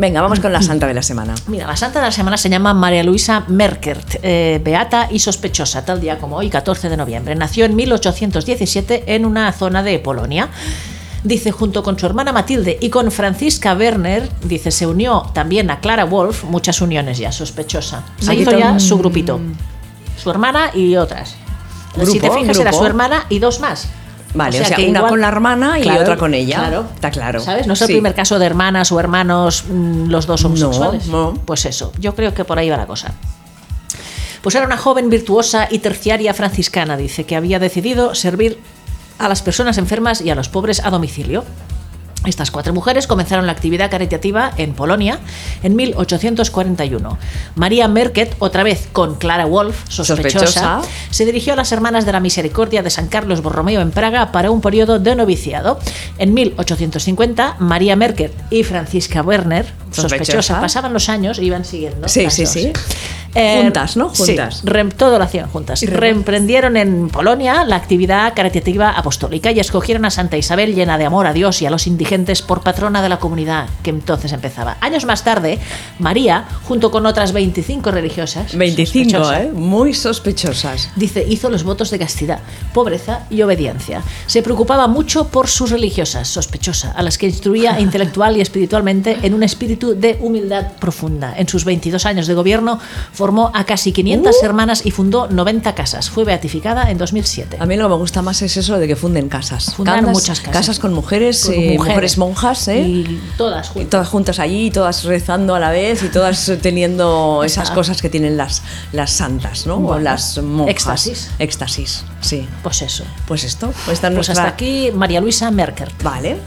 Venga, vamos con la santa de la semana. Mira, la santa de la semana se llama María Luisa Merkert, eh, beata y sospechosa, tal día como hoy, 14 de noviembre. Nació en 1817 en una zona de Polonia. Dice, junto con su hermana Matilde y con Francisca Werner, dice, se unió también a Clara Wolf, muchas uniones ya, sospechosa. Se Aquí hizo ya su grupito. Su hermana y otras. si te fijas, era su hermana y dos más. Vale, o sea, una con la hermana y otra con ella. Claro. Está claro. ¿Sabes? No es el Sí. primer caso de hermanas o hermanos, mm, los dos homosexuales. no. Pues eso, yo creo que por ahí va la cosa. Pues era una joven virtuosa y terciaria franciscana, dice, que había decidido servir a las personas enfermas y a los pobres a domicilio. Estas cuatro mujeres comenzaron la actividad caritativa en Polonia en 1841. María Merket, otra vez con Clara Wolf, sospechosa, Sospechosa. se dirigió a las Hermanas de la Misericordia de San Carlos Borromeo en Praga para un periodo de noviciado. En 1850, María Merket y Francisca Werner, sospechosa, Sospechosa. pasaban los años e iban siguiendo. Sí, sí, dos. sí. Juntas, ¿no? sí, Juntas. rem- todo lo hacían juntas. Y Reemprendieron en Polonia la actividad caritativa apostólica y escogieron a Santa Isabel llena de amor a Dios y a los indigentes por patrona de la comunidad que entonces empezaba. Años más tarde, María, junto con otras 25 religiosas, 25, sospechosas, ¿eh? Muy sospechosas. Dice, hizo los votos de castidad, pobreza y obediencia. Se preocupaba mucho por sus religiosas, sospechosa, a las que instruía intelectual y espiritualmente en un espíritu de humildad profunda. En sus 22 años de gobierno formó a casi 500 Uh. hermanas y fundó 90 casas. Fue beatificada en 2007. A mí lo que me gusta más es eso de que funden casas. Fundaron Casas- muchas casas. con mujeres, Con eh, mujeres, monjas, ¿eh? Y todas Y juntas. todas juntas allí, todas rezando a la vez y todas teniendo esas cosas que tienen las, las santas, ¿no? o las monjas. éxtasis. Éxtasis, sí. Pues eso. Pues esto, pues Pues nuestra... hasta aquí María Luisa Merker. Vale.